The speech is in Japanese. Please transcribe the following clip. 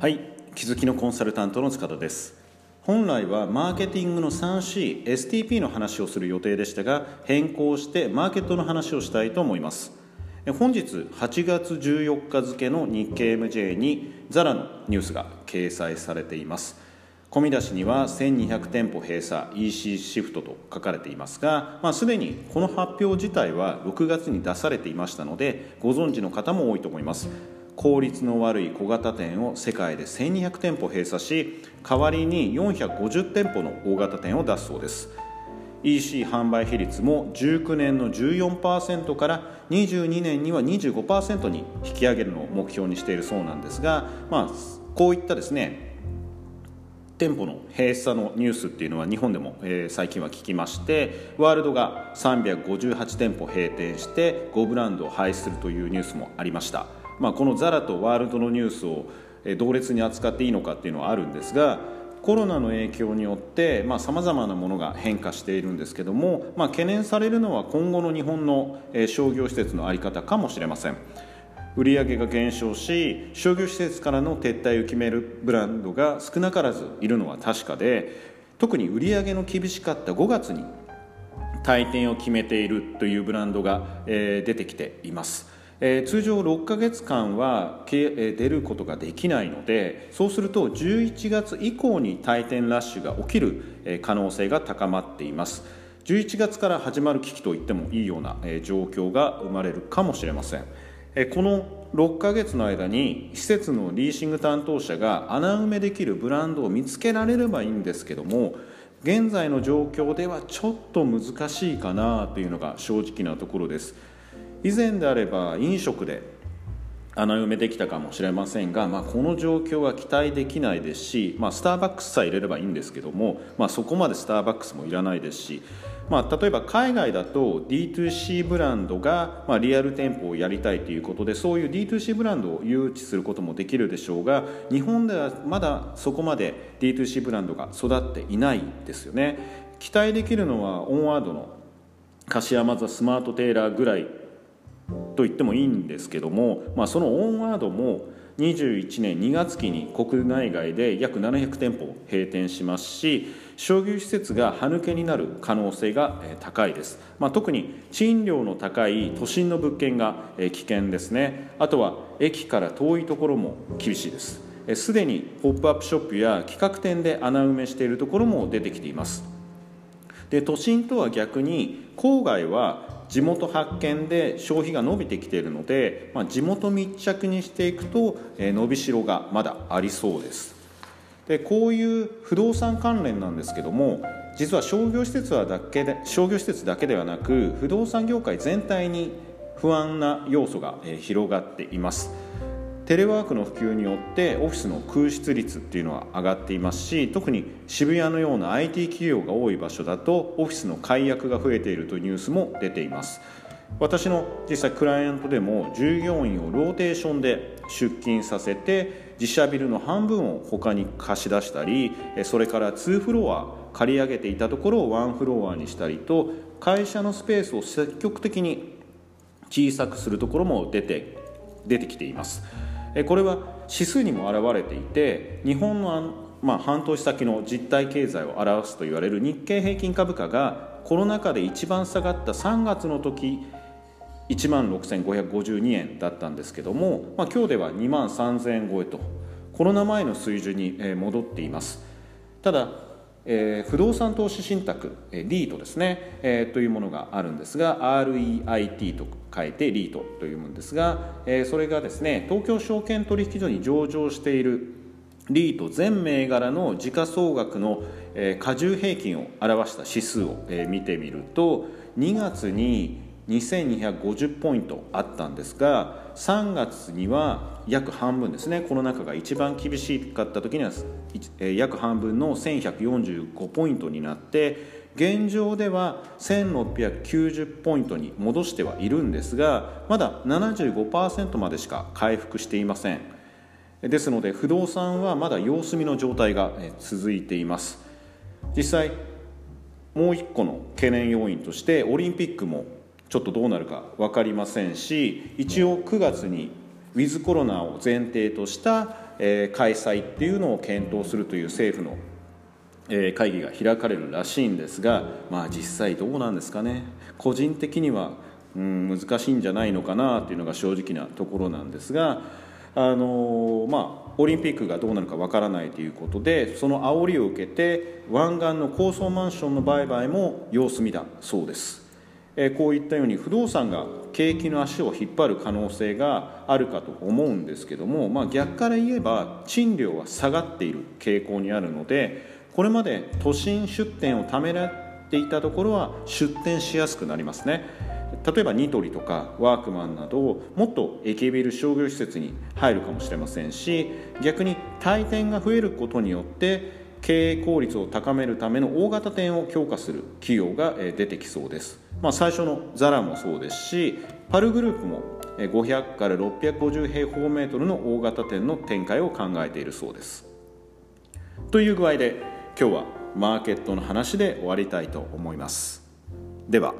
はい気づきのコンサルタントの塚田です。本来はマーケティングの 3CSTP の話をする予定でしたが変更してマーケットの話をしたいと思います。本日8月14日付の日経 MJ にザラのニュースが掲載されています。込み出しには1200店舗閉鎖 EC シフトと書かれていますが、まあ、すでにこの発表自体は6月に出されていましたのでご存知の方も多いと思います。効率の悪い小型店を世界で1200店舗閉鎖し代わりに450店舗の大型店を出すそうです。EC 販売比率も19年の14%から22年には25%に引き上げるのを目標にしているそうなんですが、まあ、こういったですね店舗の閉鎖のニュースっていうのは日本でも、えー、最近は聞きましてワールドが358店舗閉店して5ブランドを廃止するというニュースもありました。まあ、このザラとワールドのニュースを同列に扱っていいのかっていうのはあるんですがコロナの影響によってさまざ、まなものが変化しているんですけども、まあ、懸念されるのは今後の日本の商業施設の在り方かもしれません。売上が減少し商業施設からの撤退を決めるブランドが少なからずいるのは確かで特に売上の厳しかった5月に退店を決めているというブランドがえ出てきています。えー、通常6ヶ月間は、出ることができないのでそうすると11月以降に退店ラッシュが起きる、可能性が高まっています。11月から始まる危機と言ってもいいような、状況が生まれるかもしれません、この6ヶ月の間に施設のリーシング担当者が穴埋めできるブランドを見つけられればいいんですけども現在の状況ではちょっと難しいかなというのが正直なところです。以前であれば飲食で穴埋めできたかもしれませんが、まあ、この状況は期待できないですし、まあ、スターバックスさえ入れればいいんですけども、まあ、そこまでスターバックスもいらないですし、まあ、例えば海外だと D2C ブランドが、まあ、リアル店舗をやりたいということでそういう D2C ブランドを誘致することもできるでしょうが日本ではまだそこまで D2C ブランドが育っていないですよね。期待できるのはオンワードの柏山ザスマートテーラーぐらいと言ってもいいんですけども、まあ、そのオンワードも21年2月期に国内外で約700店舗閉店しますし商業施設が歯抜けになる可能性が高いです、まあ、特に賃料の高い都心の物件が危険ですね。あとは駅から遠いところも厳しいです。すでにポップアップショップや企画店で穴埋めしているところも出てきています。で都心とは逆に郊外は地元発見で消費が伸びてきているので、まあ、地元密着にしていくと、えー、伸びしろがまだありそうです。でこういう不動産関連なんですけども実は商業施設はだけで商業施設だけではなく不動産業界全体に不安な要素が広がっています。テレワークの普及によってオフィスの空室率っていうのは上がっていますし特に渋谷のような IT 企業が多い場所だとオフィスの解約が増えているというニュースも出ています。私の実際クライアントでも従業員をローテーションで出勤させて自社ビルの半分を他に貸し出したりそれから2フロア借り上げていたところを1フロアにしたりと会社のスペースを積極的に小さくするところも出て出てきています。これは指数にも表れていて日本のまあ、半年先の実体経済を表すと言われる日経平均株価がコロナ禍で一番下がった3月の時1万6552円だったんですけども、まあ、今日では2万3000円超えとコロナ前の水準に戻っています。ただえー、不動産投資信託、えー、リートですね、えー、というものがあるんですが REIT と書いてリートというものですが、えー、それがですね東京証券取引所に上場しているリート全銘柄の時価総額の、えー、加重平均を表した指数を、えー、見てみると2月に2250ポイントあったんですが3月には約半分ですね。この中が一番厳しかった時には約半分の1145ポイントになって現状では1690ポイントに戻してはいるんですがまだ75%までしか回復していません。ですので不動産はまだ様子見の状態が続いています。実際もう一個の懸念要因としてオリンピックもちょっとどうなるか分かりませんし一応9月にウィズコロナを前提とした、開催っていうのを検討するという政府の、会議が開かれるらしいんですが、まあ、実際どうなんですかね。個人的には、うん、難しいんじゃないのかなというのが正直なところなんですがあのまあオリンピックがどうなるかわからないということでその煽りを受けて湾岸の高層マンションの売買も様子見だそうです、こういったように不動産が景気の足を引っ張る可能性があるかと思うんですけども、まあ、逆から言えば賃料は下がっている傾向にあるのでこれまで都心出店をためらっていたところは出店しやすくなりますね。例えばニトリとかワークマンなどもっと駅ビル商業施設に入るかもしれませんし逆に退店が増えることによって経営効率を高めるための大型店を強化する企業が出てきそうです、まあ、最初のザラもそうですしパルグループも500から650平方メートルの大型店の展開を考えているそうです。という具合で今日はマーケットの話で終わりたいと思います。では